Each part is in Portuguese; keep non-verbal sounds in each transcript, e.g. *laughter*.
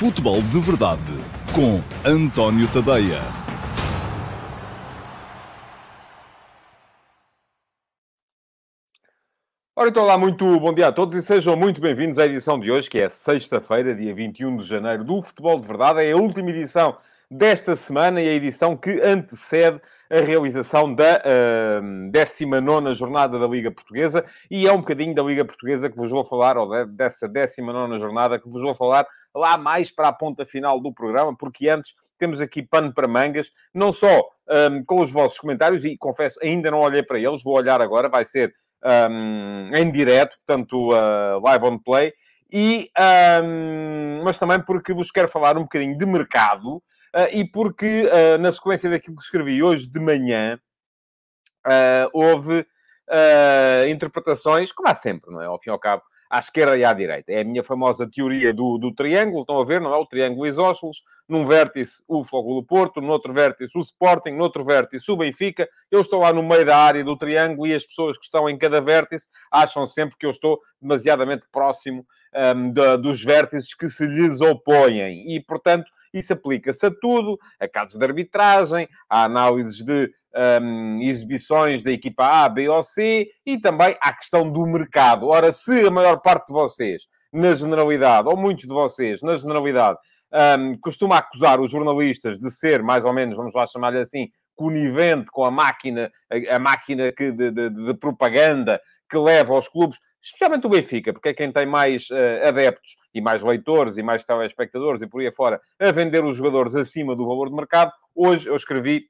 Futebol de Verdade com António Tadeia. Ora, então, lá, muito bom dia a todos e sejam muito bem-vindos à edição de hoje, que é sexta-feira, dia 21 de janeiro, do Futebol de Verdade. É a última edição desta semana e a edição que antecede a realização da uh, 19 Jornada da Liga Portuguesa. E é um bocadinho da Liga Portuguesa que vos vou falar, ou dessa 19 Jornada que vos vou falar lá mais para a ponta final do programa, porque antes temos aqui pano para mangas, não só um, com os vossos comentários, e confesso, ainda não olhei para eles, vou olhar agora, vai ser um, em direto, portanto, uh, live on play, e, um, mas também porque vos quero falar um bocadinho de mercado, e porque, uh, na sequência daquilo que escrevi hoje de manhã, houve interpretações, como há sempre, não é? Ao fim e ao cabo, à esquerda e à direita. É a minha famosa teoria do, do triângulo, estão a ver, não é? O triângulo isósceles, num vértice o Flóculo Porto, no outro vértice o Sporting, no outro vértice o Benfica. Eu estou lá no meio da área do triângulo e as pessoas que estão em cada vértice acham sempre que eu estou demasiadamente próximo um, dos vértices que se lhes opõem. E, portanto, isso aplica-se a tudo, a casos de arbitragem, a análises de um, exibições da equipa A, B ou C e também à questão do mercado. Ora, se a maior parte de vocês, na generalidade, ou muitos de vocês, na generalidade, um, costuma acusar os jornalistas de ser, mais ou menos, vamos lá chamar-lhe assim, conivente com a máquina, a, a máquina que, de, de, de, propaganda que leva aos clubes, especialmente o Benfica, porque é quem tem mais uh, adeptos e mais leitores e mais telespectadores e por aí afora, a vender os jogadores acima do valor de mercado. Hoje eu escrevi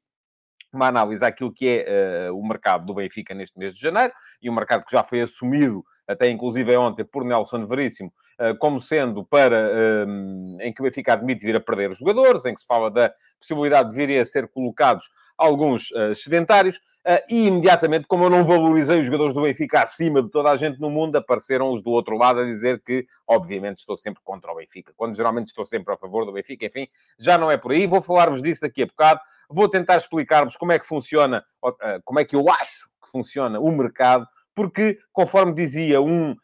uma análise àquilo que é uh, o mercado do Benfica neste mês de janeiro, e um mercado que já foi assumido, até inclusive ontem, por Nelson Veríssimo, uh, como sendo para uh, em que o Benfica admite vir a perder os jogadores, em que se fala da possibilidade de virem a ser colocados alguns sedentários, e imediatamente, como eu não valorizei os jogadores do Benfica acima de toda a gente no mundo, apareceram os do outro lado a dizer que, obviamente, estou sempre contra o Benfica, quando geralmente estou sempre a favor do Benfica, enfim, já não é por aí. Vou falar-vos disso daqui a bocado. Vou tentar explicar-vos como é que funciona, eh, como é que eu acho que funciona o mercado, porque, conforme dizia um,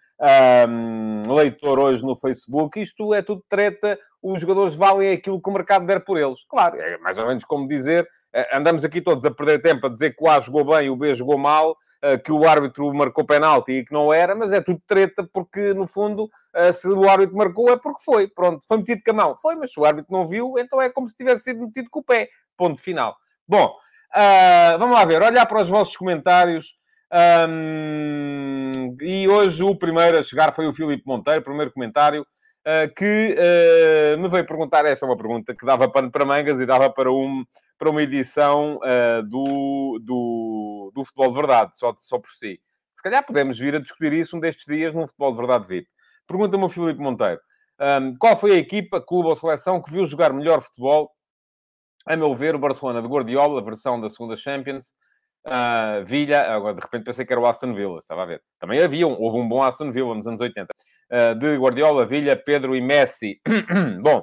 um, leitor hoje no Facebook, isto é tudo treta, os jogadores valem aquilo que o mercado der por eles. Claro, é mais ou menos como dizer, eh, andamos aqui todos a perder tempo a dizer que o A jogou bem o B jogou mal, eh, que o árbitro marcou penalti e que não era, mas é tudo treta, porque no fundo, se o árbitro marcou é porque foi. Pronto, foi metido com a mão. Foi, mas se o árbitro não viu, então é como se tivesse sido metido com o pé. Ponto final. Bom, uh, vamos lá ver. Olhar para os vossos comentários. Um, e hoje o primeiro a chegar foi o Filipe Monteiro, primeiro comentário, uh, que uh, me veio perguntar. Esta é uma pergunta que dava pano para mangas e dava para, um, para uma edição do, do, do Futebol de Verdade, só, só por si. Se calhar podemos vir a discutir isso um destes dias no Futebol de Verdade VIP. Pergunta-me o Filipe Monteiro. Um, qual foi a equipa, clube ou seleção que viu jogar melhor futebol a meu ver, o Barcelona de Guardiola, versão da segunda Champions, uh, Villa, agora de repente pensei que era o Aston Villa, estava a ver. Também havia, um, houve um bom Aston Villa nos anos 80. Uh, ah, de Guardiola, Villa, Pedro e Messi. *clears throat* bom,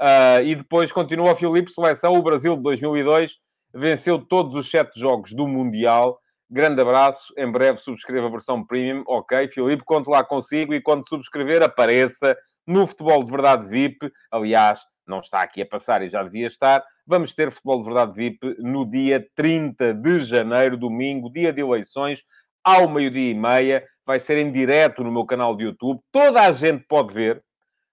uh, e depois continua o Filipe, seleção, o Brasil de 2002, venceu todos os sete jogos do Mundial. Grande abraço, em breve subscreva a versão premium. Ok, Filipe, conto lá consigo e quando subscrever, apareça no Futebol de Verdade VIP. Aliás, não está aqui a passar e já devia estar. Vamos ter Futebol de Verdade VIP no dia 30 de janeiro, domingo, dia de eleições, ao meio-dia e meia. Vai ser em direto no meu canal de YouTube. Toda a gente pode ver,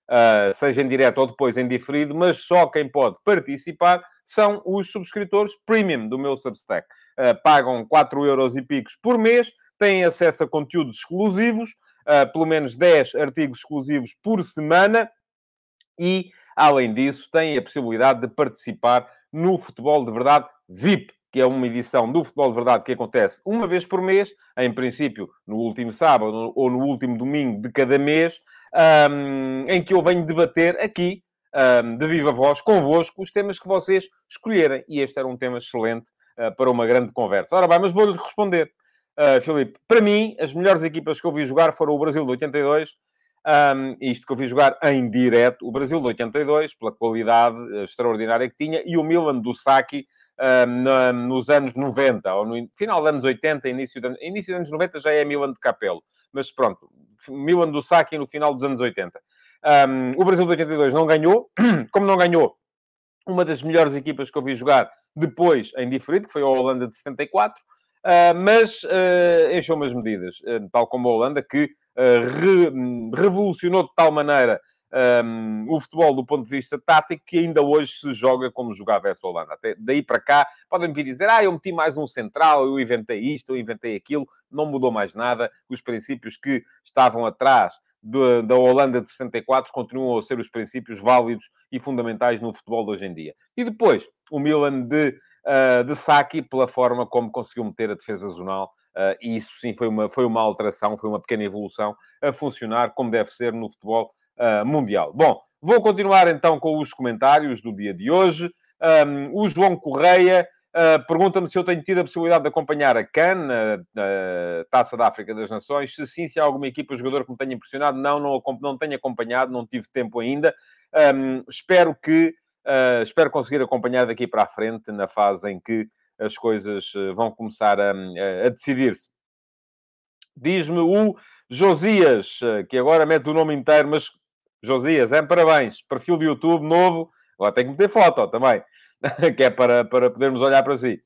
uh, seja em direto ou depois em diferido, mas só quem pode participar são os subscritores premium do meu Substack. Uh, pagam 4 euros e picos por mês, têm acesso a conteúdos exclusivos, uh, pelo menos 10 artigos exclusivos por semana e Além disso, têm a possibilidade de participar no Futebol de Verdade VIP, que é uma edição do Futebol de Verdade que acontece uma vez por mês, em princípio no último sábado ou no último domingo de cada mês, um, em que eu venho debater aqui, um, de viva voz, convosco, os temas que vocês escolherem. E este era um tema excelente uh, para uma grande conversa. Ora bem, mas vou-lhe responder, uh, Filipe. Para mim, as melhores equipas que eu vi jogar foram o Brasil de 82 um, isto que eu vi jogar em direto, o Brasil de 82, pela qualidade eh, extraordinária que tinha, e o Milan do Saki um, nos anos 90, ou no final dos anos 80, início, de, início dos anos 90 já é Milan de Capello. Mas pronto, Milan do Saki no final dos anos 80. Um, o Brasil de 82 não ganhou, *clears throat* como não ganhou uma das melhores equipas que eu vi jogar depois em diferido, que foi a Holanda de 74, uh, mas uh, encheu umas medidas, uh, tal como a Holanda, que re, revolucionou de tal maneira um, o futebol do ponto de vista tático que ainda hoje se joga como jogava essa Holanda. Até daí para cá, podem vir dizer, ah, eu meti mais um central, eu inventei isto, eu inventei aquilo, não mudou mais nada. Os princípios que estavam atrás de, da Holanda de 64 continuam a ser os princípios válidos e fundamentais no futebol de hoje em dia. E depois, o Milan de uh, de Saki pela forma como conseguiu meter a defesa zonal. Uh, e isso sim foi uma, foi uma alteração, foi uma pequena evolução a funcionar como deve ser no futebol uh, mundial. Bom, vou continuar então com os comentários do dia de hoje. Um, o João Correia uh, pergunta-me se eu tenho tido a possibilidade de acompanhar a CAN, a, Taça da África das Nações. Se sim, se há alguma equipa, jogador que me tenha impressionado. Não, não, não tenho acompanhado, não tive tempo ainda. Um, espero que espero conseguir acompanhar daqui para a frente, na fase em que as coisas eh, vão começar a, a decidir-se. Diz-me o Josias, eh, que agora mete o nome inteiro, mas Josias, é parabéns. Perfil de YouTube novo. Agora tem que meter foto também, *laughs* que é para, para podermos olhar para si.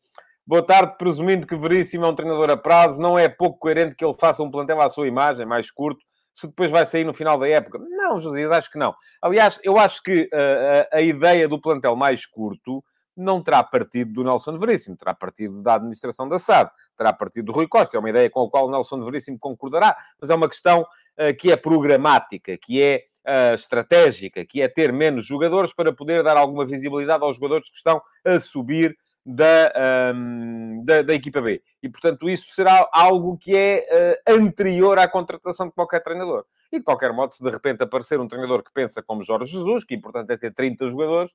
Boa tarde, presumindo que Veríssimo é um treinador a prazo, não é pouco coerente que ele faça um plantel à sua imagem, mais curto, se depois vai sair no final da época. Não, Josias, acho que não. Aliás, eu acho que uh, a, a, ideia do plantel mais curto não terá partido do Nelson Veríssimo, terá partido da administração da SAD, terá partido do Rui Costa. É uma ideia com a qual o Nelson Veríssimo concordará, mas é uma questão uh, que é programática, que é uh, estratégica, que é ter menos jogadores para poder dar alguma visibilidade aos jogadores que estão a subir da, um, da, da, equipa B. E, portanto, isso será algo que é uh, anterior à contratação de qualquer treinador. E, de qualquer modo, se de repente aparecer um treinador que pensa como Jorge Jesus, que importante é ter 30 jogadores,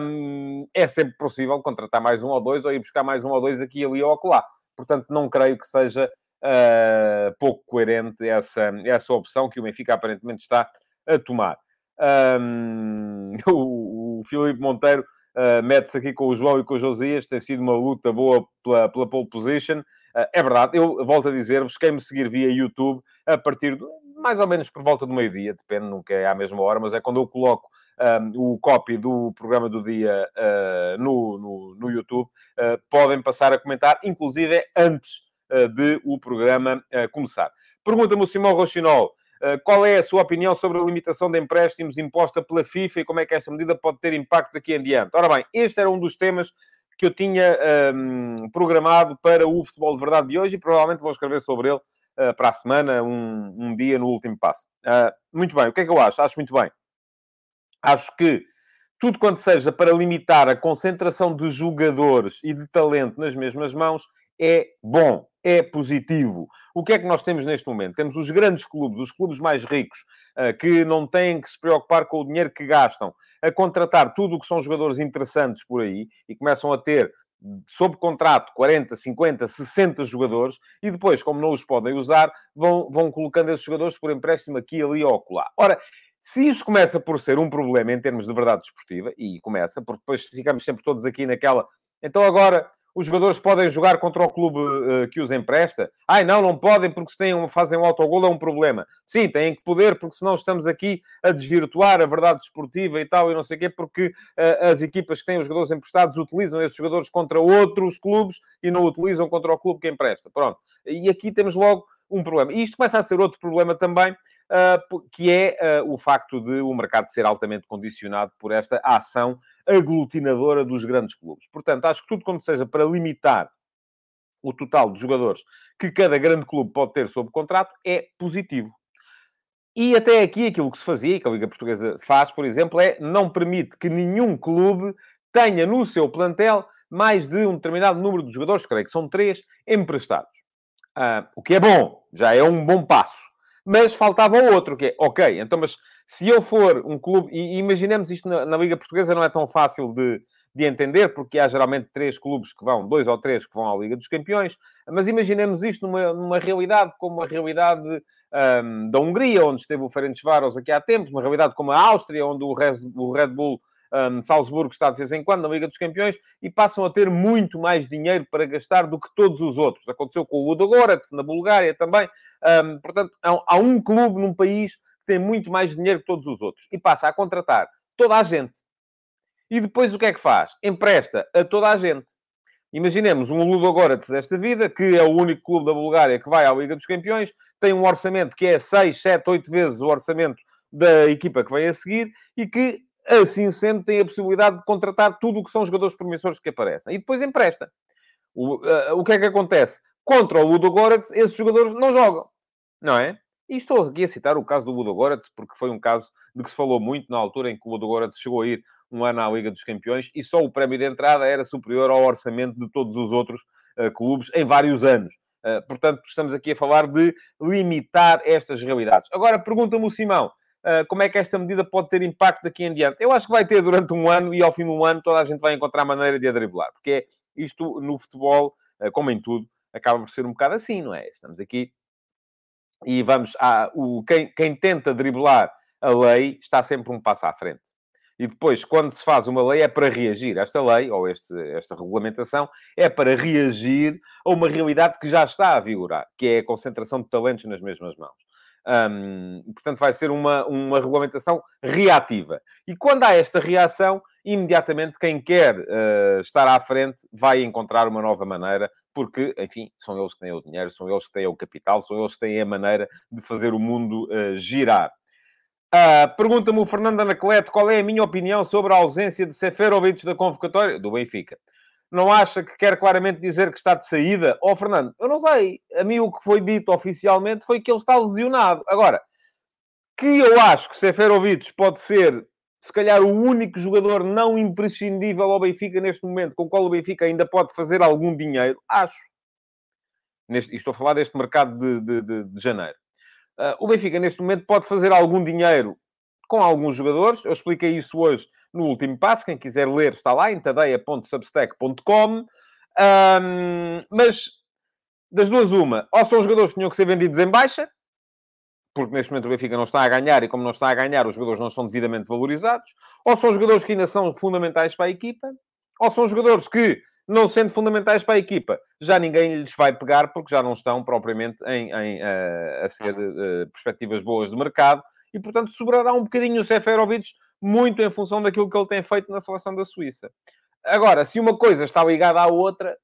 um, é sempre possível contratar mais um ou dois, ou ir buscar mais um ou dois aqui, ali ou acolá. Portanto, não creio que seja uh, pouco coerente essa, essa opção que o Benfica aparentemente está a tomar. Um, *laughs* o, o Filipe Monteiro uh, mete-se aqui com o João e com o Josias, tem sido uma luta boa pela, pela pole position. Uh, é verdade, eu volto a dizer-vos, quem me seguir via YouTube, a partir de mais ou menos por volta do meio-dia, depende, nunca é à mesma hora, mas é quando eu coloco um, o copy do programa do dia uh, no, no, no, YouTube, uh, podem passar a comentar, inclusive antes uh, de o programa começar. Pergunta-me o Simão Rochinol qual é a sua opinião sobre a limitação de empréstimos imposta pela FIFA e como é que esta medida pode ter impacto daqui em diante? Ora bem, este era um dos temas que eu tinha um, programado para o Futebol de Verdade de hoje e provavelmente vou escrever sobre ele uh, para a semana, um, um, dia no último passo. Uh, muito bem, o que é que eu acho? Acho muito bem. Acho que tudo quanto seja para limitar a concentração de jogadores e de talento nas mesmas mãos é bom é positivo. O que é que nós temos neste momento? Temos os grandes clubes, os clubes mais ricos, eh, que não têm que se preocupar com o dinheiro que gastam, a contratar tudo o que são jogadores interessantes por aí e começam a ter sob contrato 40, 50, 60 jogadores e depois, como não os podem usar, vão, vão colocando esses jogadores por empréstimo aqui, ali ou acolá. Ora, se isso começa por ser um problema em termos de verdade desportiva, e começa, porque depois ficamos sempre todos aqui naquela. Então agora os jogadores podem jogar contra o clube uh, que os empresta? Ai, não, não podem porque se têm, fazem um autogol é um problema. Sim, têm que poder porque senão estamos aqui a desvirtuar a verdade desportiva e tal e não sei o quê, porque uh, as equipas que têm os jogadores emprestados utilizam esses jogadores contra outros clubes e não utilizam contra o clube que empresta. Pronto. E aqui temos logo um problema. E isto começa a ser outro problema também, uh, que é o facto de o mercado ser altamente condicionado por esta ação aglutinadora dos grandes clubes. Portanto, acho que tudo quando seja para limitar o total de jogadores que cada grande clube pode ter sob contrato é positivo. E até aqui aquilo que se fazia, que a Liga Portuguesa faz, por exemplo, é não permite que nenhum clube tenha no seu plantel mais de um determinado número de jogadores, creio que são três, emprestados. Ah, o que é bom, já é um bom passo. Mas faltava outro, que é, ok, então, mas se eu for um clube, e imaginemos isto na, na Liga Portuguesa, não é tão fácil de, de entender, porque há geralmente três clubes que vão, dois ou três que vão à Liga dos Campeões, mas imaginemos isto numa, numa realidade como a realidade um, da Hungria, onde esteve o Ferencváros aqui há tempos, uma realidade como a Áustria, onde o Red, o Red Bull um, Salzburgo está de vez em quando na Liga dos Campeões e passam a ter muito mais dinheiro para gastar do que todos os outros. Aconteceu com o Ludogorets na Bulgária também. Um, portanto, há um clube num país tem muito mais dinheiro que todos os outros e passa a contratar toda a gente. E depois o que é que faz? Empresta a toda a gente. Imaginemos um Ludogorets desta vida, que é o único clube da Bulgária que vai à Liga dos Campeões, tem um orçamento que é 6, 7, 8 vezes o orçamento da equipa que vem a seguir e que, assim sendo, tem a possibilidade de contratar tudo o que são jogadores promissores que aparecem. E depois empresta. O, uh, o que é que acontece? Contra o Ludogorets, esses jogadores não jogam. Não é? E estou aqui a citar o caso do Ludogorets, porque foi um caso de que se falou muito na altura em que o Ludogorets chegou a ir um ano à Liga dos Campeões e só o prémio de entrada era superior ao orçamento de todos os outros uh, clubes em vários anos. Uh, portanto, estamos aqui a falar de limitar estas realidades. Agora, pergunta-me o Simão, uh, como é que esta medida pode ter impacto daqui em diante? Eu acho que vai ter durante um ano e ao fim do ano toda a gente vai encontrar maneira de a driblar, porque é isto no futebol, como em tudo, acaba por ser um bocado assim, não é? Estamos aqui e vamos a o, quem, quem tenta driblar a lei está sempre um passo à frente. E depois, quando se faz uma lei, é para reagir. Esta lei, ou este, esta regulamentação, é para reagir a uma realidade que já está a vigorar, que é a concentração de talentos nas mesmas mãos. Portanto, vai ser uma, uma regulamentação reativa. E quando há esta reação, imediatamente quem quer uh, estar à frente vai encontrar uma nova maneira, porque, enfim, são eles que têm o dinheiro, são eles que têm o capital, são eles que têm a maneira de fazer o mundo uh, girar. Uh, Pergunta-me o Fernando Anacleto qual é a minha opinião sobre a ausência de Seferovic da convocatória do Benfica. Não acha que quer claramente dizer que está de saída? Ó oh, Fernando, eu não sei. A mim o que foi dito oficialmente foi que ele está lesionado. Agora, que eu acho que Seferovic pode ser, se calhar, o único jogador não imprescindível ao Benfica neste momento, com o qual o Benfica ainda pode fazer algum dinheiro, acho. Neste, estou a falar deste mercado de, de, de, de janeiro. Uh, o Benfica, neste momento, pode fazer algum dinheiro com alguns jogadores. Eu expliquei isso hoje no último passo. Quem quiser ler está lá em tadeia.substack.com. Um, mas das duas, uma, ou são jogadores que tinham que ser vendidos em baixa, porque neste momento o Benfica não está a ganhar e, como não está a ganhar, os jogadores não estão devidamente valorizados, ou são jogadores que ainda são fundamentais para a equipa, ou são jogadores que não sendo fundamentais para a equipa, já ninguém lhes vai pegar porque já não estão propriamente em, em uh, a ser uh, perspectivas boas de mercado e, portanto, sobrará um bocadinho o Seferovic muito em função daquilo que ele tem feito na seleção da Suíça. Agora, se uma coisa está ligada à outra,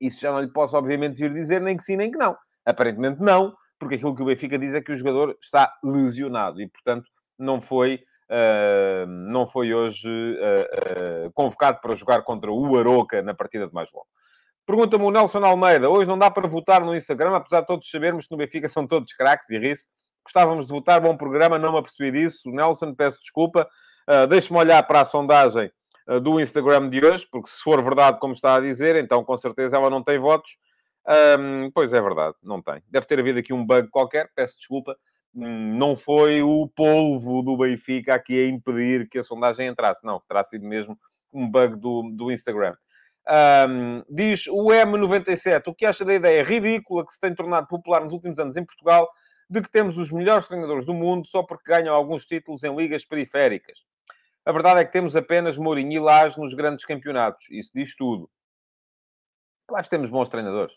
isso já não lhe posso, obviamente, vir dizer nem que sim nem que não. Aparentemente não, porque aquilo que o Benfica diz é que o jogador está lesionado e, portanto, não foi uh, não foi hoje uh, uh, convocado para jogar contra o Aroca na partida de mais logo. Pergunta-me o Nelson Almeida. Hoje não dá para votar no Instagram, apesar de todos sabermos que no Benfica são todos craques e ri-se. Gostávamos de votar, bom programa, não me apercebi disso. Nelson, peço desculpa. Uh, Deixe-me olhar para a sondagem do Instagram de hoje, porque se for verdade, como está a dizer, então com certeza ela não tem votos. Um, pois é verdade, não tem. Deve ter havido aqui um bug qualquer, peço desculpa não foi o polvo do Benfica aqui a impedir que a sondagem entrasse. Não, terá sido mesmo um bug do, do Instagram. Um, diz o M97, o que acha da ideia ridícula que se tem tornado popular nos últimos anos em Portugal de que temos os melhores treinadores do mundo só porque ganham alguns títulos em ligas periféricas? A verdade é que temos apenas Mourinho e Lage nos grandes campeonatos. Isso diz tudo. Acho que temos bons treinadores.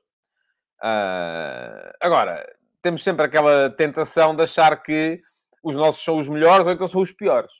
Uh, agora, temos sempre aquela tentação de achar que os nossos são os melhores ou então são os piores,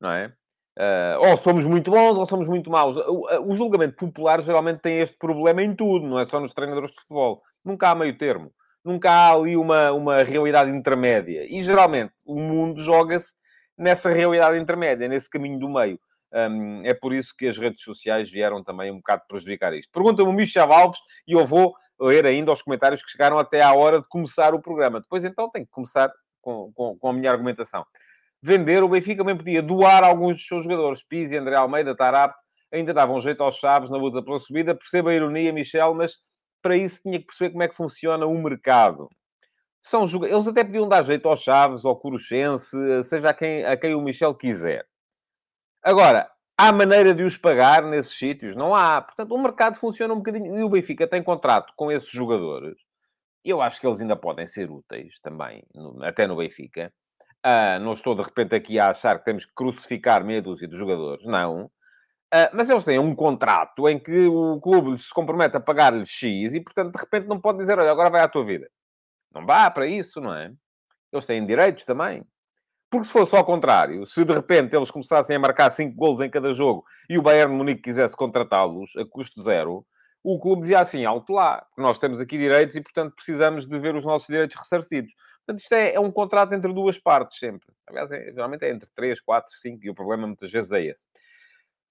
não é? Uh, ou somos muito bons ou somos muito maus. O, o, julgamento popular geralmente tem este problema em tudo, não é só nos treinadores de futebol. Nunca há meio termo. Nunca há ali uma, uma realidade intermédia. E geralmente o mundo joga-se nessa realidade intermédia, nesse caminho do meio. Um, é por isso que as redes sociais vieram também um bocado prejudicar isto. Pergunta-me o Michel Alves e eu vou ler ainda os comentários que chegaram até à hora de começar o programa. Depois, então, tenho que começar com, com, com a minha argumentação. Vender, o Benfica também podia doar alguns dos seus jogadores. Pizzi, André Almeida, Tarap, ainda davam jeito aos chaves na luta pela subida. Perceba a ironia, Michel, mas para isso tinha que perceber como é que funciona o mercado. São Eles até podiam dar jeito aos Chaves, ao Curuchense, seja a quem, a quem o Michel quiser. Agora, Há maneira de os pagar nesses sítios? Não há. Portanto, o mercado funciona um bocadinho. E o Benfica tem contrato com esses jogadores. Eu acho que eles ainda podem ser úteis também, até no Benfica. Uh, não estou de repente aqui a achar que temos que crucificar meia dúzia de jogadores. Não. Uh, mas eles têm um contrato em que o clube se compromete a pagar-lhes X e, portanto, de repente não pode dizer, olha, agora vai à tua vida. Não vá para isso, não é? Eles têm direitos também. Porque se fosse ao contrário, se de repente eles começassem a marcar 5 golos em cada jogo e o Bayern Munique quisesse contratá-los a custo zero, o clube dizia assim, alto lá, nós temos aqui direitos e, portanto, precisamos de ver os nossos direitos ressarcidos. Portanto, isto é, é um contrato entre duas partes, sempre. Aliás, é, geralmente é entre 3, 4, 5, e o problema muitas vezes é esse.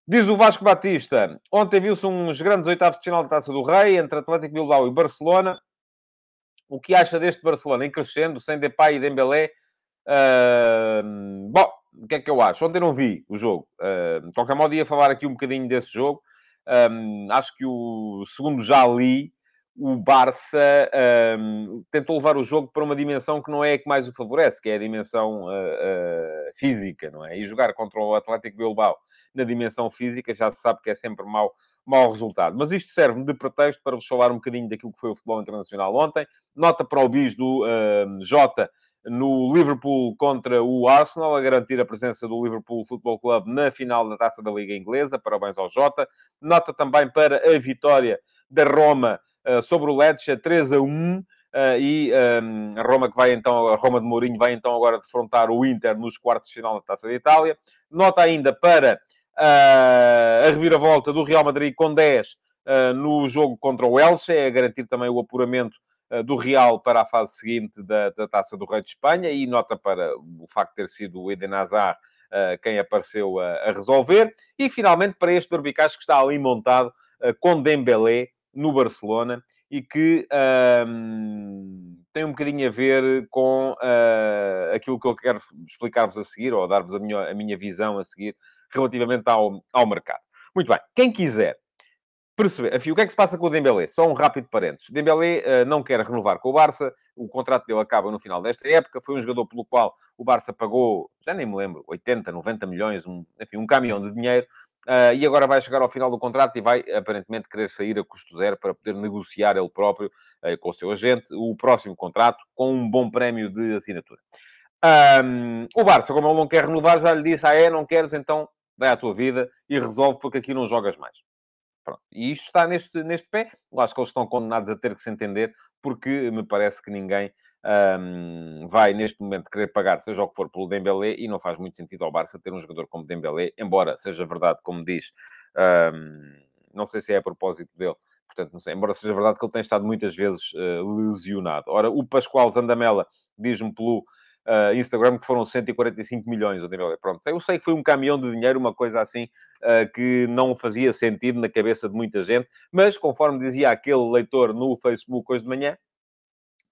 Diz o Vasco Batista, ontem viu-se uns grandes oitavos de final da Taça do Rei, entre Atlético Bilbao e Barcelona. O que acha deste Barcelona em crescendo, sem Depay e Dembélé? Bom, o que é que eu acho? Ontem não vi o jogo. Uh, de qualquer modo, ia falar aqui um bocadinho desse jogo. Um, acho que o segundo já li, o Barça um, tentou levar o jogo para uma dimensão que não é a que mais o favorece, que é a dimensão uh, uh, física, não é? E jogar contra o Atlético Bilbao na dimensão física já se sabe que é sempre mau, mau resultado. Mas isto serve-me de pretexto para vos falar um bocadinho daquilo que foi o futebol internacional ontem. Nota para o bis do uh, Jota no Liverpool contra o Arsenal, a garantir a presença do Liverpool Football Club na final da Taça da Liga Inglesa. Parabéns ao Jota. Nota também para a vitória da Roma uh, sobre o Lecce, 3 a 1. Uh, eh, e um, a Roma que vai então, a Roma de Mourinho vai então agora defrontar o Inter nos quartos de final da Taça da Itália. Nota ainda para uh, a reviravolta do Real Madrid com 10 no jogo contra o Elche, a garantir também o apuramento eh, do Real para a fase seguinte da, da Taça do Rei de Espanha e nota para o facto de ter sido o Eden Hazard uh, quem apareceu a, resolver. E finalmente para este Berbicaz que está ali montado uh, com Dembélé no Barcelona e que um, tem um bocadinho a ver com uh, aquilo que eu quero explicar-vos a seguir, ou dar-vos a minha, a minha visão a seguir, relativamente ao, ao mercado. Muito bem, quem quiser perceber. Enfim, o que é que se passa com o Dembélé? Só um rápido parênteses. Dembélé uh, não quer renovar com o Barça. O contrato dele acaba no final desta época. Foi um jogador pelo qual o Barça pagou, já nem me lembro, 80, 90 milhões, um, enfim, um caminhão de dinheiro. Uh, e agora vai chegar ao final do contrato e vai, aparentemente, querer sair a custo zero para poder negociar ele próprio, uh, com o seu agente, o próximo contrato com um bom prémio de assinatura. Um, o Barça, como ele não quer renovar, já lhe disse, ah é, não queres, então vai à tua vida e resolve porque aqui não jogas mais. Pronto. E isto está neste, neste pé. Eu acho que eles estão condenados a ter que se entender, porque me parece que ninguém um, vai, neste momento, querer pagar, seja o que for, pelo Dembélé, e não faz muito sentido ao Barça ter um jogador como Dembélé, embora seja verdade, como diz, um, não sei se é a propósito dele, portanto, não sei, embora seja verdade que ele tem estado muitas vezes uh, lesionado. Ora, o Pascoal Zandamela diz-me pelo uh, Instagram que foram 145 milhões. Pronto, eu sei que foi um caminhão de dinheiro, uma coisa assim uh, que não fazia sentido na cabeça de muita gente, mas conforme dizia aquele leitor no Facebook hoje de manhã,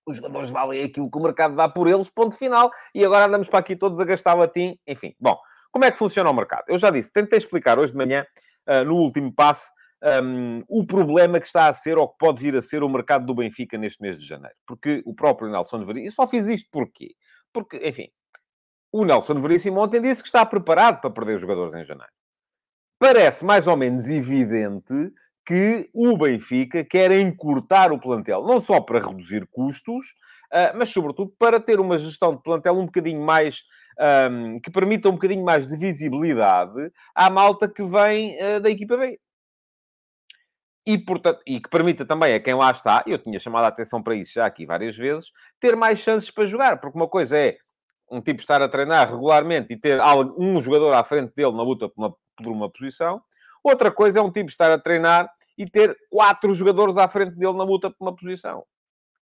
os jogadores valem aquilo que o mercado dá por eles, ponto final, e agora andamos para aqui todos a gastar latim, enfim. Bom, como é que funciona o mercado? Eu já disse, tentei explicar hoje de manhã, uh, no último passo, um, o problema que está a ser, ou que pode vir a ser, o mercado do Benfica neste mês de janeiro. Porque o próprio Nelson Veríssimo, e só fiz isto porquê? Porque, enfim, o Nelson Veríssimo ontem disse que está preparado para perder os jogadores em janeiro. Parece mais ou menos evidente que o Benfica quer encurtar o plantel, não só para reduzir custos, uh, mas sobretudo para ter uma gestão de plantel um bocadinho mais. Um, que permita um bocadinho mais de visibilidade à malta que vem uh, da equipa B e, portanto, e que permita também a quem lá está, eu tinha chamado a atenção para isso já aqui várias vezes, ter mais chances para jogar, porque uma coisa é um tipo estar a treinar regularmente e ter um jogador à frente dele na luta por uma, por uma posição, outra coisa é um tipo estar a treinar e ter quatro jogadores à frente dele na luta por uma posição.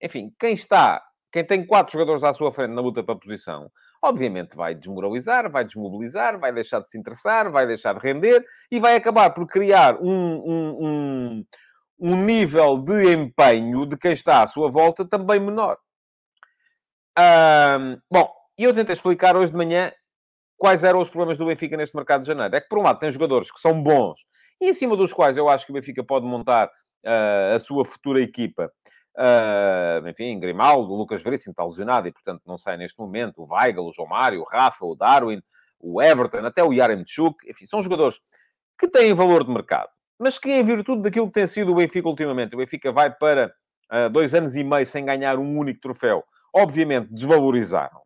Enfim, quem está, quem tem quatro jogadores à sua frente na luta para a posição, obviamente vai desmoralizar, vai desmobilizar, vai deixar de se interessar, vai deixar de render e vai acabar por criar um, um, um, um nível de empenho de quem está à sua volta também menor. Bom, e eu tentei explicar hoje de manhã quais eram os problemas do Benfica neste mercado de janeiro. É que, por um lado, tem jogadores que são bons e em cima dos quais eu acho que o Benfica pode montar uh, a sua futura equipa Uh, enfim, Grimaldo, Lucas Veríssimo está lesionado e, portanto, não sai neste momento. O Weigl, o João Mário, o Rafa, o Darwin, o Everton, até o Yaremchuk. Enfim, são jogadores que têm valor de mercado. Mas que, em virtude daquilo que tem sido o Benfica ultimamente, o Benfica vai para uh, dois anos e meio sem ganhar um único troféu, obviamente desvalorizaram.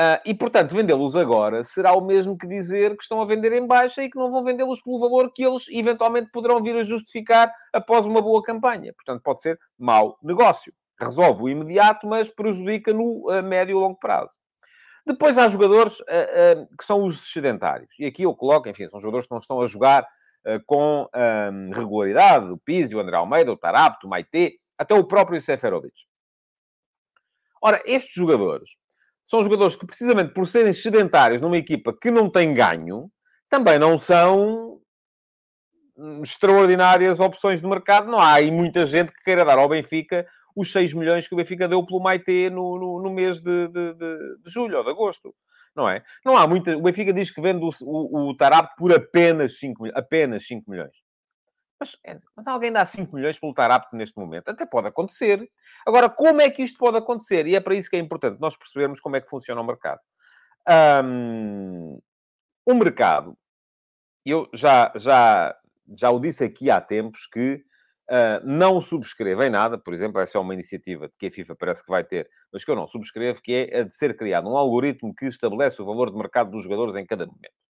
Uh, e, portanto, vendê-los agora será o mesmo que dizer que estão a vender em baixa e que não vão vendê-los pelo valor que eles eventualmente poderão vir a justificar após uma boa campanha. Portanto, pode ser mau negócio. Resolve o imediato, mas prejudica no uh, médio e longo prazo. Depois há jogadores uh, que são os sedentários. E aqui eu coloco, enfim, são jogadores que não estão a jogar com regularidade. O Pizzi, o André Almeida, o Tarapto, o Maite, até o próprio Seferovic. Ora, estes jogadores são jogadores que, precisamente por serem sedentários numa equipa que não tem ganho, também não são hum, extraordinárias opções de mercado. Não há aí muita gente que queira dar ao Benfica os 6 milhões que o Benfica deu pelo Maite no, no, no mês de, de, de, de, julho ou de agosto. Não é? Não há muita... O Benfica diz que vende o, o, o Tarap por apenas 5, apenas 5 milhões. Mas, é, mas alguém dá 5 milhões pelo Tarapto neste momento? Até pode acontecer. Agora, como é que isto pode acontecer? E é para isso que é importante nós percebermos como é que funciona o mercado. Um, o mercado, eu já, já, já o disse aqui há tempos que uh, não subscrevo em nada, por exemplo, essa é uma iniciativa que a FIFA parece que vai ter, mas que eu não subscrevo, que é a de ser criado um algoritmo que estabelece o valor de mercado dos jogadores em cada momento.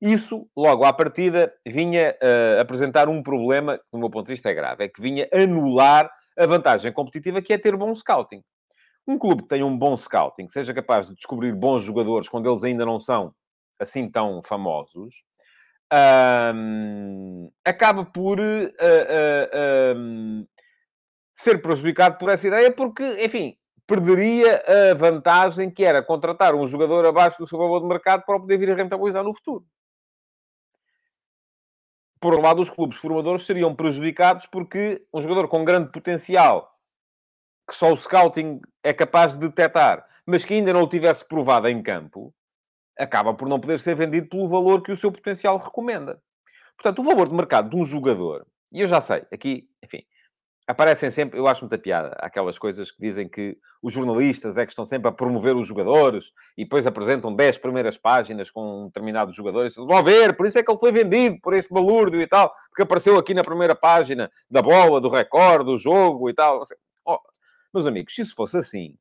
Isso, logo à partida, vinha uh, apresentar um problema que, do meu ponto de vista, é grave. É que vinha anular a vantagem competitiva que é ter bom scouting. Um clube que tenha um bom scouting, que seja capaz de descobrir bons jogadores quando eles ainda não são assim tão famosos, um, acaba por uh, uh, um, ser prejudicado por essa ideia, porque, enfim, perderia a vantagem que era contratar um jogador abaixo do seu valor de mercado para poder vir a rentabilizar no futuro por um lado, os clubes formadores seriam prejudicados porque um jogador com grande potencial, que só o scouting é capaz de detectar, mas que ainda não o tivesse provado em campo, acaba por não poder ser vendido pelo valor que o seu potencial recomenda. Portanto, o valor de mercado de um jogador, e eu já sei, aqui, enfim, aparecem sempre, eu acho muita piada, aquelas coisas que dizem que os jornalistas é que estão sempre a promover os jogadores e depois apresentam 10 primeiras páginas com determinados jogadores. Vão ver, por isso é que ele foi vendido por este balúrdio e tal, porque apareceu aqui na primeira página da bola, do recorde, do jogo e tal. Oh, meus amigos, se isso fosse assim,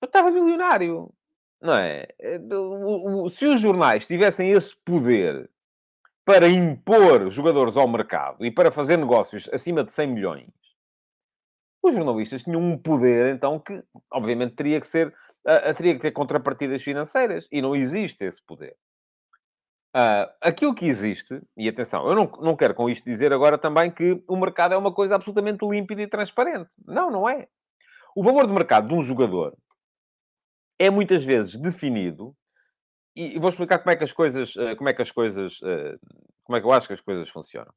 eu estava milionário, não é? Eh, se os jornais tivessem esse poder para impor jogadores ao mercado e para fazer negócios acima de 100 milhões, os jornalistas tinham um poder, então, que obviamente teria que ser, uh, teria que ter contrapartidas financeiras. E não existe esse poder. Uh, aquilo que existe, e atenção, eu não, não quero com isto dizer agora também que o mercado é uma coisa absolutamente límpida e transparente. Não, não é. O valor de mercado de um jogador é muitas vezes definido e, vou explicar como é que as coisas, eh, como é que as coisas, eh, como é que eu acho que as coisas funcionam.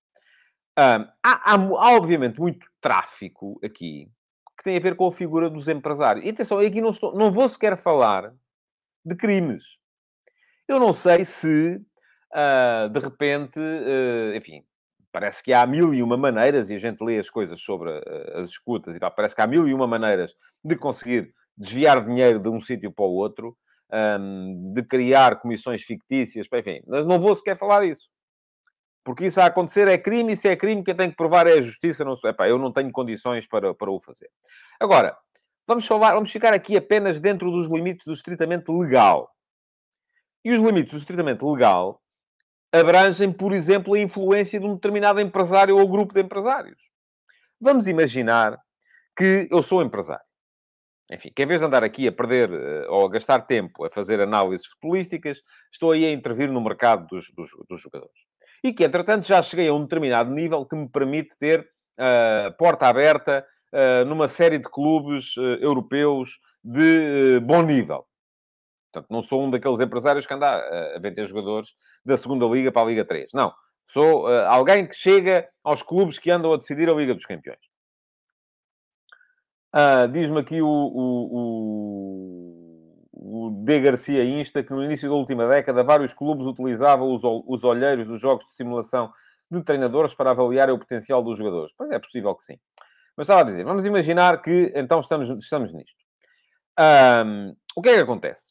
há, há, há, obviamente, muito tráfico aqui que tem a ver com a figura dos empresários. E atenção, aqui não, estou, não vou sequer falar de crimes. Eu não sei se, uh, de repente, uh, enfim, parece que há mil e uma maneiras, e a gente lê as coisas sobre uh, as escutas e tal, parece que há mil e uma maneiras de conseguir desviar dinheiro de um sítio para o outro um, de criar comissões fictícias, enfim, mas não vou sequer falar disso. Porque isso a acontecer é crime, e se é crime, quem tem que provar é a justiça. Não sei, epá, eu não tenho condições para, para o fazer. Agora, vamos, falar, vamos ficar aqui apenas dentro dos limites do estritamente legal. E os limites do estritamente legal abrangem, por exemplo, a influência de um determinado empresário ou grupo de empresários. Vamos imaginar que eu sou empresário enfim, que em vez de andar aqui a perder uh, ou a gastar tempo a fazer análises futebolísticas, estou aí a intervir no mercado dos, dos, dos, jogadores. E que, entretanto, já cheguei a um determinado nível que me permite ter uh, porta aberta uh, numa série de clubes europeus de bom nível. Portanto, não sou um daqueles empresários que anda a vender jogadores da segunda Liga para a Liga 3. Não. Sou alguém que chega aos clubes que andam a decidir a Liga dos Campeões. Ah, Diz-me aqui o, o, o, o D. Garcia Insta que no início da última década vários clubes utilizavam os, os olheiros dos jogos de simulação de treinadores para avaliar o potencial dos jogadores. Pois é possível que sim. Mas estava a dizer, vamos imaginar que então estamos, estamos nisto. Um, o que é que acontece?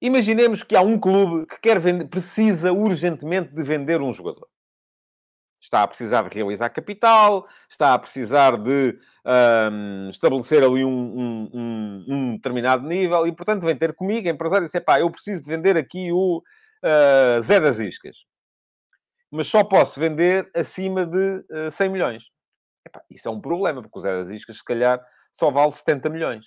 Imaginemos que há um clube que quer vender, precisa urgentemente de vender um jogador está a precisar de realizar capital, está a precisar de um, estabelecer ali um, um, um, determinado nível e, portanto, vem ter comigo, empresário, e dizer, pá, eu preciso de vender aqui o uh, Zé das Iscas. Mas só posso vender acima de uh, 100 milhões. Epá, isso é um problema, porque o Zé das Iscas, se calhar, só vale 70 milhões.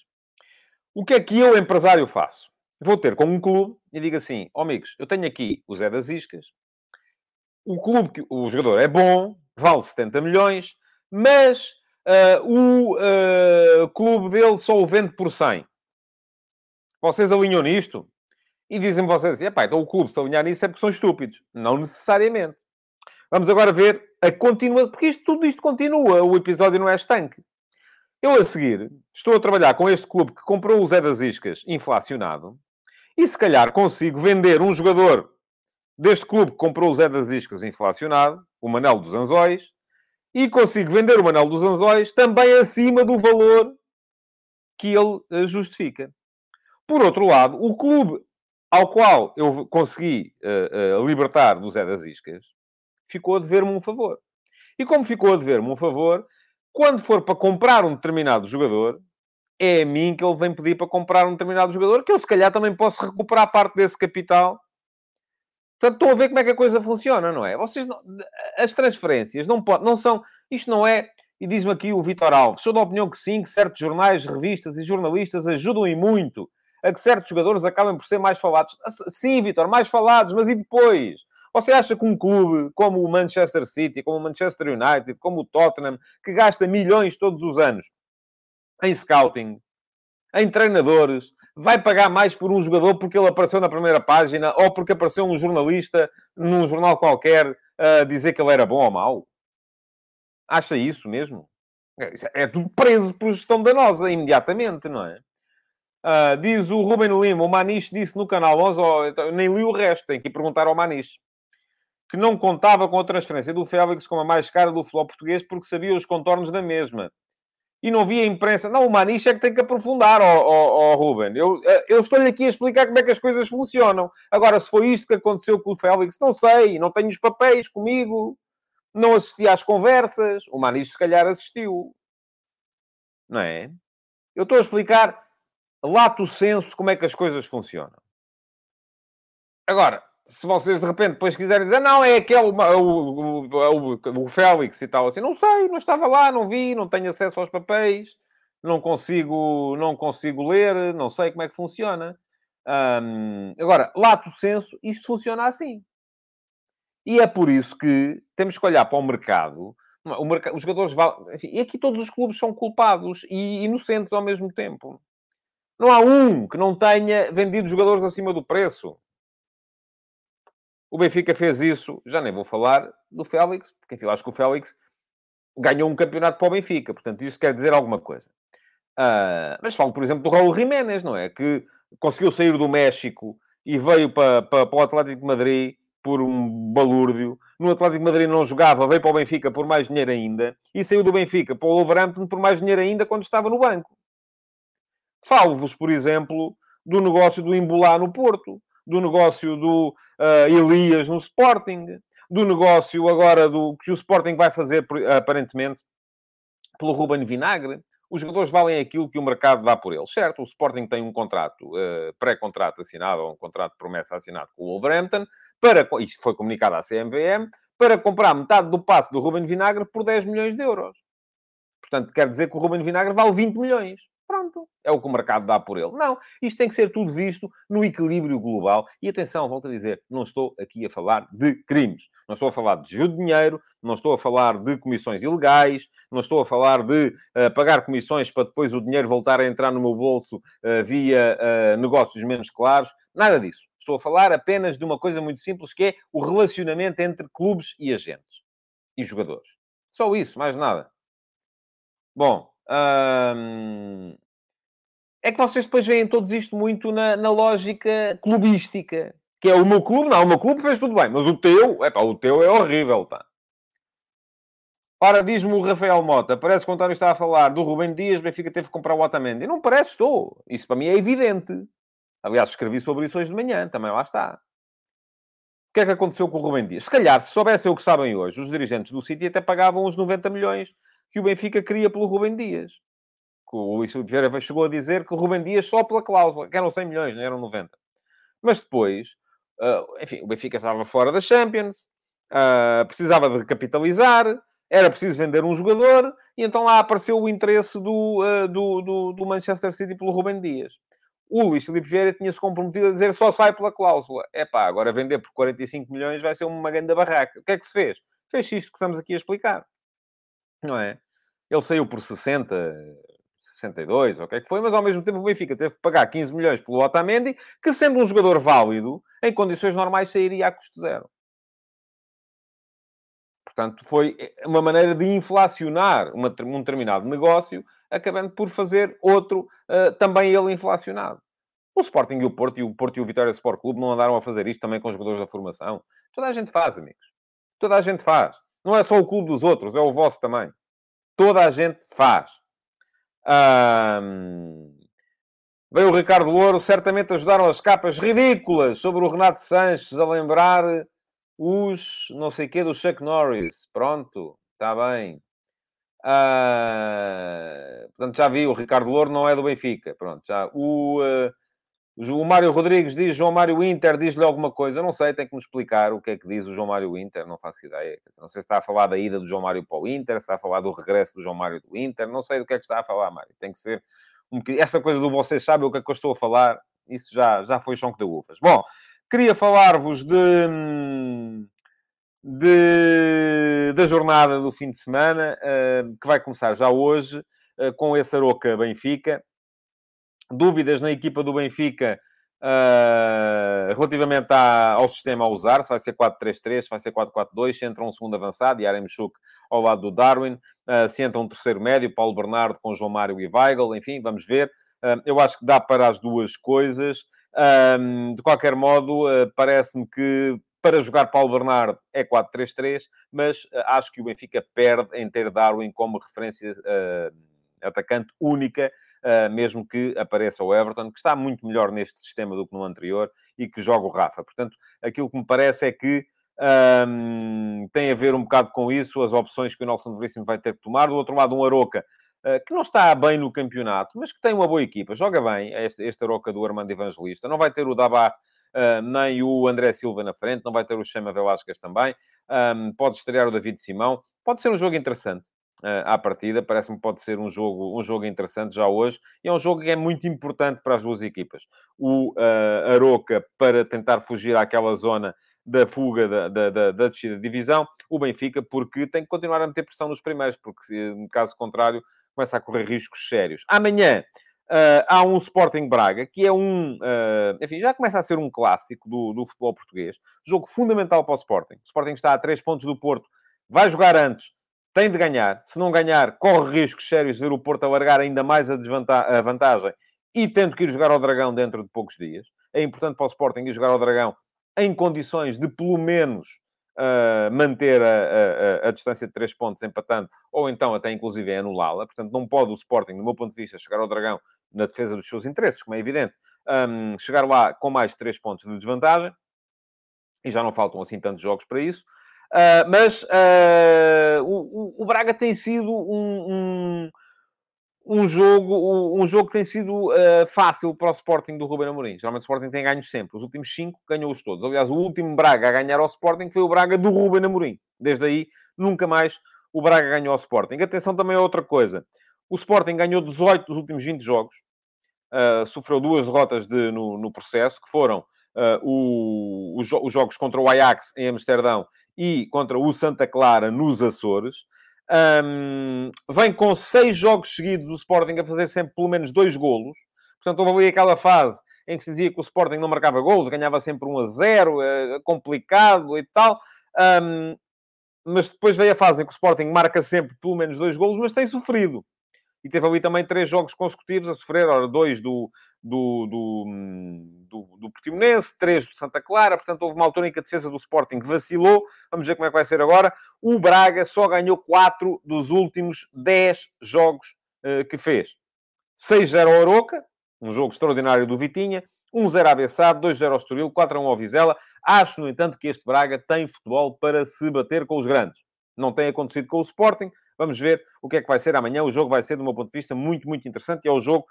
O que é que eu, empresário, faço? Vou ter com um clube e digo assim, oh, amigos, eu tenho aqui o Zé das Iscas, o clube, que, o jogador é bom, vale 70 milhões, mas uh, o uh, clube dele só o vende por 100. Vocês alinham nisto? E dizem vocês assim, então o clube se alinhar nisso é porque são estúpidos. Não necessariamente. Vamos agora ver a continua, porque isto, tudo isto continua, o episódio não é estanque. Eu, a seguir, estou a trabalhar com este clube que comprou o Zé das Iscas inflacionado e, se calhar, consigo vender um jogador deste clube que comprou o Zé das Iscas inflacionado, o Manel dos Anzóis, e consigo vender o Manel dos Anzóis também acima do valor que ele eh, justifica. Por outro lado, o clube ao qual eu consegui uh, uh, libertar do Zé das Iscas ficou a dever-me um favor. E como ficou a dever-me um favor, quando for para comprar um determinado jogador, é a mim que ele vem pedir para comprar um determinado jogador, que eu se calhar também posso recuperar parte desse capital Portanto, estão a ver como é que a coisa funciona, não é? Vocês não, as transferências não, pode, não são. Isto não é. E diz-me aqui o Vitor Alves: sou da opinião que sim, que certos jornais, revistas e jornalistas ajudam e muito a que certos jogadores acabem por ser mais falados. Sim, Vitor, mais falados, mas e depois? Você acha que um clube como o Manchester City, como o Manchester United, como o Tottenham, que gasta milhões todos os anos em scouting, em treinadores, vai pagar mais por um jogador porque ele apareceu na primeira página ou porque apareceu um jornalista num jornal qualquer a dizer que ele era bom ou mau? Acha isso mesmo? É tudo preso por gestão danosa imediatamente, não é? Uh, diz o Ruben Lima, o Maniche disse no canal 11, oh, nem li o resto, tem que perguntar ao Maniche, que não contava com a transferência do Félix como a mais cara do futebol português porque sabia os contornos da mesma e não via imprensa. Não, o Maniche é que tem que aprofundar, ó, ó, ó Ruben. Eu, eh, eu estou-lhe aqui a explicar como é que as coisas funcionam. Agora, se foi isto que aconteceu com o Félix, não sei, não tenho os papéis comigo, não assisti às conversas. O Maniche, se calhar, assistiu. Não é? Eu estou a explicar, lato senso, como é que as coisas funcionam. Agora, se vocês de repente depois quiserem dizer, não, é aquele, o, o, o, o Félix e tal, assim, não sei, não estava lá, não vi, não tenho acesso aos papéis, não consigo, não consigo ler, não sei como é que funciona. Agora, lato senso, isto funciona assim. E é por isso que temos que olhar para o mercado. O mercado os jogadores valem... Enfim, e aqui todos os clubes são culpados e inocentes ao mesmo tempo. Não há um que não tenha vendido jogadores acima do preço. O Benfica fez isso, já nem vou falar do Félix, porque enfim, acho que o Félix ganhou um campeonato para o Benfica, portanto, isso quer dizer alguma coisa. Uh, mas falo, por exemplo, do Raul Jiménez, não é? Que conseguiu sair do México e veio para, para, para o Atlético de Madrid por um balúrdio. No Atlético de Madrid não jogava, veio para o Benfica por mais dinheiro ainda. E saiu do Benfica para o Wolverhampton por mais dinheiro ainda quando estava no banco. Falo-vos, por exemplo, do negócio do Embolá no Porto do negócio do uh, Elias no Sporting, do negócio agora do que o Sporting vai fazer, aparentemente, pelo Ruben Vinagre. Os jogadores valem aquilo que o mercado dá por eles, certo? O Sporting tem um contrato, uh, pré-contrato assinado, ou um contrato de promessa assinado com o Wolverhampton, para, isto foi comunicado à CMVM, para comprar metade do passe do Ruben Vinagre por 10 milhões de euros. Portanto, quer dizer que o Ruben Vinagre vale 20 milhões. Pronto, é o que o mercado dá por ele. Não, isto tem que ser tudo visto no equilíbrio global. E atenção, volto a dizer, não estou aqui a falar de crimes. Não estou a falar de desvio de dinheiro, não estou a falar de comissões ilegais, não estou a falar de uh, pagar comissões para depois o dinheiro voltar a entrar no meu bolso uh, via uh, negócios menos claros. Nada disso. Estou a falar apenas de uma coisa muito simples, que é o relacionamento entre clubes e agentes e jogadores. Só isso, mais nada. Bom, Hum... É que vocês depois veem todos isto muito na, na, lógica clubística. Que é o meu clube, não, o meu clube fez tudo bem, mas o teu, é pá, o teu é horrível, pá. Ora, diz-me o Rafael Mota, parece que o António está a falar do Rubem Dias, Benfica teve que comprar o Otamendi. Não parece, estou. Isso para mim é evidente. Aliás, escrevi sobre isso hoje de manhã, também lá está. O que é que aconteceu com o Rubem Dias? Se calhar, se soubessem o que sabem hoje, os dirigentes do City até pagavam uns 90 milhões que o Benfica queria pelo Rubem Dias. O Luís Filipe Vieira chegou a dizer que o Rubem Dias só pela cláusula, que eram 100 milhões, não eram 90. Mas depois, uh, enfim, o Benfica estava fora da Champions, uh, precisava de recapitalizar, Era preciso vender um jogador e então lá apareceu o interesse do, uh, do, do, do, Manchester City pelo Rubem Dias. O Luís Filipe Vieira tinha-se comprometido a dizer só sai pela cláusula. É pá, agora vender por 45 milhões vai ser uma grande barraca. O que é que se fez? Fez isto que estamos aqui a explicar. Não é? Ele saiu por 60, 62, ou o que é que foi, mas ao mesmo tempo o Benfica teve que pagar 15 milhões pelo Otamendi, que sendo um jogador válido, em condições normais sairia a custo zero. Portanto, foi uma maneira de inflacionar uma, um determinado negócio, acabando por fazer outro uh, também ele inflacionado. O Sporting e o Porto, e o Porto e o Vitória Sport Clube não andaram a fazer isto também com os jogadores da formação. Toda a gente faz, amigos. Toda a gente faz. Não é só o clube dos outros, é o vosso também. Toda a gente faz. Um... Veio o Ricardo Louro, certamente ajudaram as capas ridículas sobre o Renato Sanches a lembrar os não sei quê do Chuck Norris. Pronto, está bem. Uh, portanto, já vi, o Ricardo Louro não é do Benfica. Pronto, já. O, uh, o Mário Rodrigues diz, João Mário Inter, diz-lhe alguma coisa. Não sei, tem que me explicar o que é que diz o João Mário Inter, não faço ideia. Não sei se está a falar da ida do João Mário para o Inter, se está a falar do regresso do João Mário do Inter, não sei do que é que está a falar, Mário. Tem que ser um Essa coisa do vocês sabem o que é que eu estou a falar, isso já, já foi chão que deu ufas. Bom, queria falar-vos de, de, da jornada do fim de semana, uh, que vai começar já hoje, uh, com esse Aroca Benfica dúvidas na equipa do Benfica uh, relativamente à, ao sistema a usar, se vai ser 4-3-3, se vai ser 4-4-2, se entra um segundo avançado, e Aremchuk ao lado do Darwin, uh, se entra um terceiro médio, Paulo Bernardo com João Mário e Weigl, enfim, vamos ver. Uh, eu acho que dá para as duas coisas. de qualquer modo, parece-me que para jogar Paulo Bernardo é 4-3-3, mas acho que o Benfica perde em ter Darwin como referência atacante única mesmo que apareça o Everton, que está muito melhor neste sistema do que no anterior e que joga o Rafa. Portanto, aquilo que me parece é que um, tem a ver um bocado com isso, as opções que o Nelson Veríssimo vai ter que tomar. Do outro lado, um Aroca, uh, que não está bem no campeonato, mas que tem uma boa equipa, joga bem, este, Aroca do Armando Evangelista. Não vai ter o Dabá uh, nem o André Silva na frente, não vai ter o Chama Velasquez também. Um, pode estrear o David Simão. Pode ser um jogo interessante à partida. Parece-me pode ser um jogo, um jogo interessante já hoje. E é um jogo que é muito importante para as duas equipas. O uh, Aroca, para tentar fugir àquela zona da fuga da, da, da, da descida de divisão. O Benfica, porque tem que continuar a meter pressão nos primeiros, porque, caso contrário, começa a correr riscos sérios. Amanhã... Uh, há um Sporting Braga, que é um... Uh, enfim, já começa a ser um clássico do, do futebol português. Jogo fundamental para o Sporting. O Sporting está a 3 pontos do Porto. Vai jogar antes tem de ganhar. Se não ganhar, corre riscos sérios de ver o Porto alargar ainda mais a, a vantagem e tendo que ir jogar ao Dragão dentro de poucos dias. É importante para o Sporting ir jogar ao Dragão em condições de, pelo menos, uh, manter a, a, a, distância de 3 pontos empatando, ou então até, inclusive, anulá-la. Portanto, não pode o Sporting, do meu ponto de vista, chegar ao Dragão na defesa dos seus interesses, como é evidente, um, chegar lá com mais de 3 pontos de desvantagem. E já não faltam, assim, tantos jogos para isso. Uh, mas uh, o, o, Braga tem sido um, um, um, jogo, um jogo que tem sido uh, fácil para o Sporting do Ruben Amorim. Geralmente o Sporting tem ganhos sempre. Os últimos cinco ganhou-os todos. Aliás, o último Braga a ganhar ao Sporting foi o Braga do Ruben Amorim. Desde aí, nunca mais o Braga ganhou ao Sporting. Atenção também a outra coisa. O Sporting ganhou 18 dos últimos 20 jogos. sofreu duas derrotas de, no, no, processo, que foram o, os, os jogos contra o Ajax em Amsterdão e contra o Santa Clara nos Açores. Um, vem com seis jogos seguidos o Sporting a fazer sempre pelo menos dois golos. Portanto, houve ali aquela fase em que se dizia que o Sporting não marcava golos, ganhava sempre 1 a 0, é complicado e tal. Um, mas depois veio a fase em que o Sporting marca sempre pelo menos dois golos, mas tem sofrido. E teve ali também três jogos consecutivos a sofrer, ora, dois do, do, do, do, do Portimonense, três do Santa Clara, portanto houve uma altura em que a defesa do Sporting vacilou, vamos ver como é que vai ser agora. O Braga só ganhou quatro dos últimos dez jogos uh, que fez. 6-0 ao Aroca, um jogo extraordinário do Vitinha, 1-0 à Bessade, 2-0 ao Estoril, 4-1 ao Vizela. Acho, no entanto, que este Braga tem futebol para se bater com os grandes. Não tem acontecido com o Sporting. Vamos ver o que é que vai ser amanhã. O jogo vai ser, do meu ponto de vista, muito, muito interessante. E é o jogo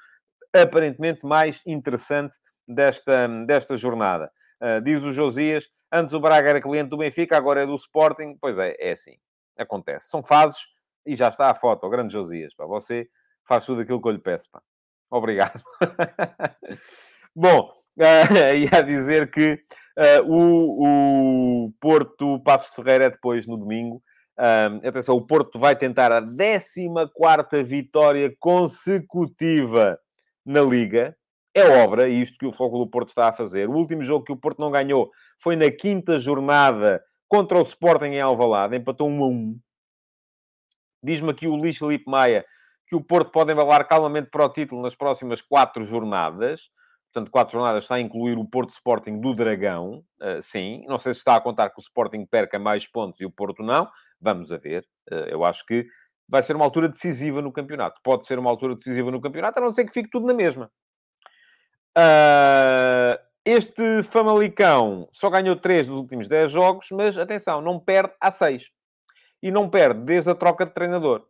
aparentemente mais interessante desta, desta jornada. Uh, diz o Josias, antes o Braga era cliente do Benfica, agora é do Sporting. Pois é, é assim. Acontece. São fases e já está a foto, o grande Josias. Para você faz tudo aquilo que eu lhe peço. Pá. Obrigado. *laughs* Bom, uh, *laughs* ia dizer que uh, o, o Porto Passos de Ferreira é depois no domingo. Atenção, o Porto vai tentar a 14 vitória consecutiva na Liga. É obra, isto que o Foco do Porto está a fazer. O último jogo que o Porto não ganhou foi na quinta jornada contra o Sporting em Alvalade. Empatou 1 a 1. Diz-me aqui o Luís Felipe Maia que o Porto pode embalar calmamente para o título nas próximas quatro jornadas. Portanto, quatro jornadas está a incluir o Porto Sporting do Dragão. Uh, sim, não sei se está a contar que o Sporting perca mais pontos e o Porto não. Vamos a ver. Uh, eu acho que vai ser uma altura decisiva no campeonato. Pode ser uma altura decisiva no campeonato, a não ser que fique tudo na mesma. Uh, este Famalicão só ganhou 3 dos últimos 10 jogos, mas atenção, não perde a 6. E não perde desde a troca de treinador.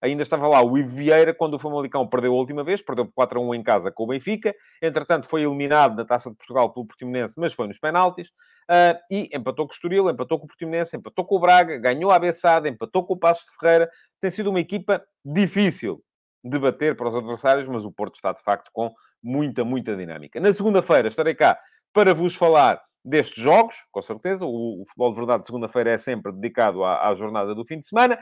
Ainda estava lá o Ivo Vieira quando o Famalicão perdeu a última vez, perdeu por 4 a 1 em casa com o Benfica. Entretanto, foi eliminado da Taça de Portugal pelo Portimonense, mas foi nos penaltis. Uh, e empatou com o Estoril, empatou com o Portimonense, empatou com o Braga, ganhou a Bessada, empatou com o Passos de Ferreira. Tem sido uma equipa difícil de bater para os adversários, mas o Porto está, de facto, com muita, muita dinâmica. Na segunda-feira estarei cá para vos falar destes jogos, com certeza. O, o Futebol de Verdade, segunda-feira, é sempre dedicado à, à jornada do fim de semana.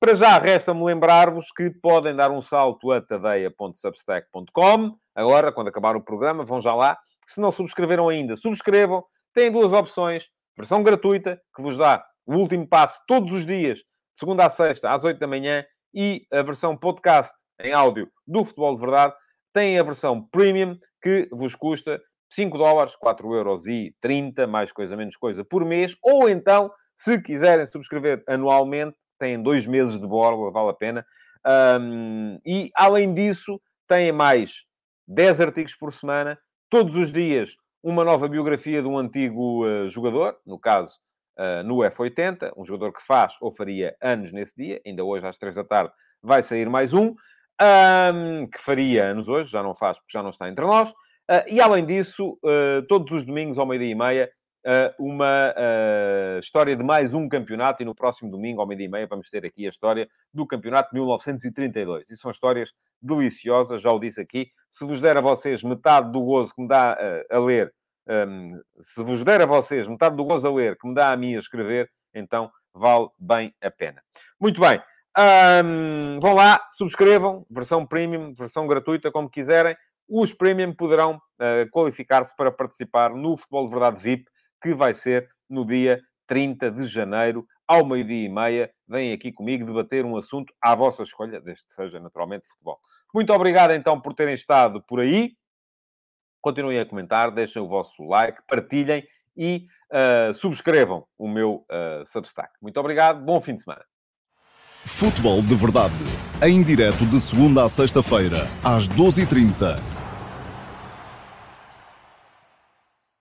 Para já, resta-me lembrar-vos que podem dar um salto a tadeia.substack.com. Agora, quando acabar o programa, vão já lá. Se não subscreveram ainda, subscrevam. Têm duas opções. Versão gratuita, que vos dá o último passo todos os dias, de segunda a sexta, às 8 da manhã. E a versão podcast em áudio do Futebol de Verdade. Tem a versão premium, que vos custa 5 dólares, 4 euros e 30, mais coisa, menos coisa, por mês. Ou então, se quiserem subscrever anualmente, têm dois meses de borla, vale a pena. Um, e, além disso, têm mais 10 artigos por semana, todos os dias uma nova biografia de um antigo uh, jogador, no caso, uh, no F80, um jogador que faz ou faria anos nesse dia, ainda hoje às 3 da tarde vai sair mais um, um que faria anos hoje, já não faz porque já não está entre nós. Uh, e, além disso, todos os domingos ao meio-dia e meia, uma história de mais um campeonato e no próximo domingo, ao meio-dia e meia, vamos ter aqui a história do campeonato de 1932. E são histórias deliciosas, já o disse aqui. Se vos der a vocês metade do gozo que me dá uh, a ler, um, se vos der a vocês metade do gozo a ler que me dá a mim a escrever, então vale bem a pena. Muito bem. Um, vão lá, subscrevam, versão premium, versão gratuita, como quiserem. Os premium poderão uh, qualificar-se para participar no Futebol de Verdade VIP, que vai ser no dia 30 de janeiro, ao meio-dia e meia. Vêm aqui comigo debater um assunto à vossa escolha, desde que seja naturalmente futebol. Muito obrigado então por terem estado por aí. Continuem a comentar, deixem o vosso like, partilhem e uh, subscrevam o meu uh, Substack. Muito obrigado, bom fim de semana. Futebol de Verdade, em direto de segunda a sexta-feira, às 12h30